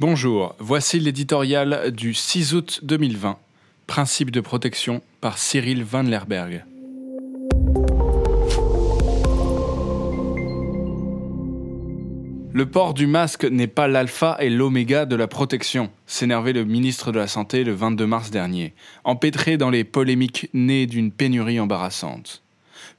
Bonjour, voici l'éditorial du 6 août 2020, Principe de protection par Cyril Van Lerberg. Le port du masque n'est pas l'alpha et l'oméga de la protection, s'énervait le ministre de la Santé le 22 mars dernier, empêtré dans les polémiques nées d'une pénurie embarrassante.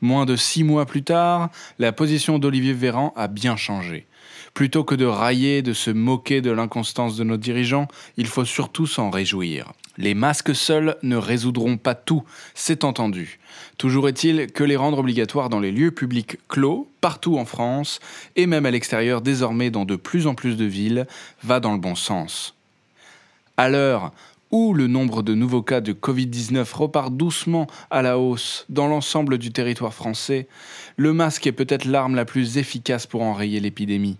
Moins de six mois plus tard, la position d'Olivier Véran a bien changé. Plutôt que de railler, de se moquer de l'inconstance de nos dirigeants, il faut surtout s'en réjouir. Les masques seuls ne résoudront pas tout, c'est entendu. Toujours est-il que les rendre obligatoires dans les lieux publics clos, partout en France, et même à l'extérieur désormais dans de plus en plus de villes, va dans le bon sens. À l'heure où le nombre de nouveaux cas de Covid-19 repart doucement à la hausse dans l'ensemble du territoire français, le masque est peut-être l'arme la plus efficace pour enrayer l'épidémie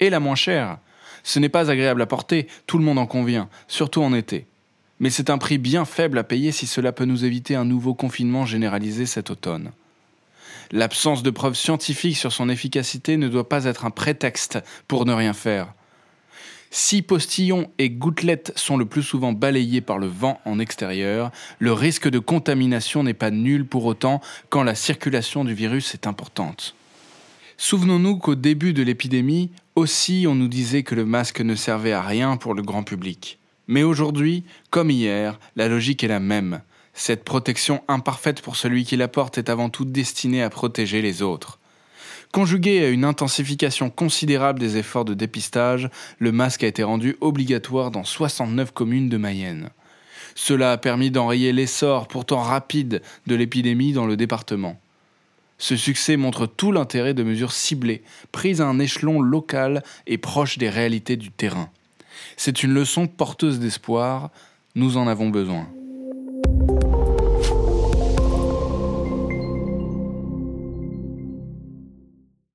et la moins chère. Ce n'est pas agréable à porter, tout le monde en convient, surtout en été. Mais c'est un prix bien faible à payer si cela peut nous éviter un nouveau confinement généralisé cet automne. L'absence de preuves scientifiques sur son efficacité ne doit pas être un prétexte pour ne rien faire. Si postillons et gouttelettes sont le plus souvent balayés par le vent en extérieur, le risque de contamination n'est pas nul pour autant quand la circulation du virus est importante. Souvenons-nous qu'au début de l'épidémie, aussi on nous disait que le masque ne servait à rien pour le grand public. Mais aujourd'hui, comme hier, la logique est la même. Cette protection imparfaite pour celui qui la porte est avant tout destinée à protéger les autres. Conjugué à une intensification considérable des efforts de dépistage, le masque a été rendu obligatoire dans 69 communes de Mayenne. Cela a permis d'enrayer l'essor pourtant rapide de l'épidémie dans le département. Ce succès montre tout l'intérêt de mesures ciblées, prises à un échelon local et proche des réalités du terrain. C'est une leçon porteuse d'espoir, nous en avons besoin.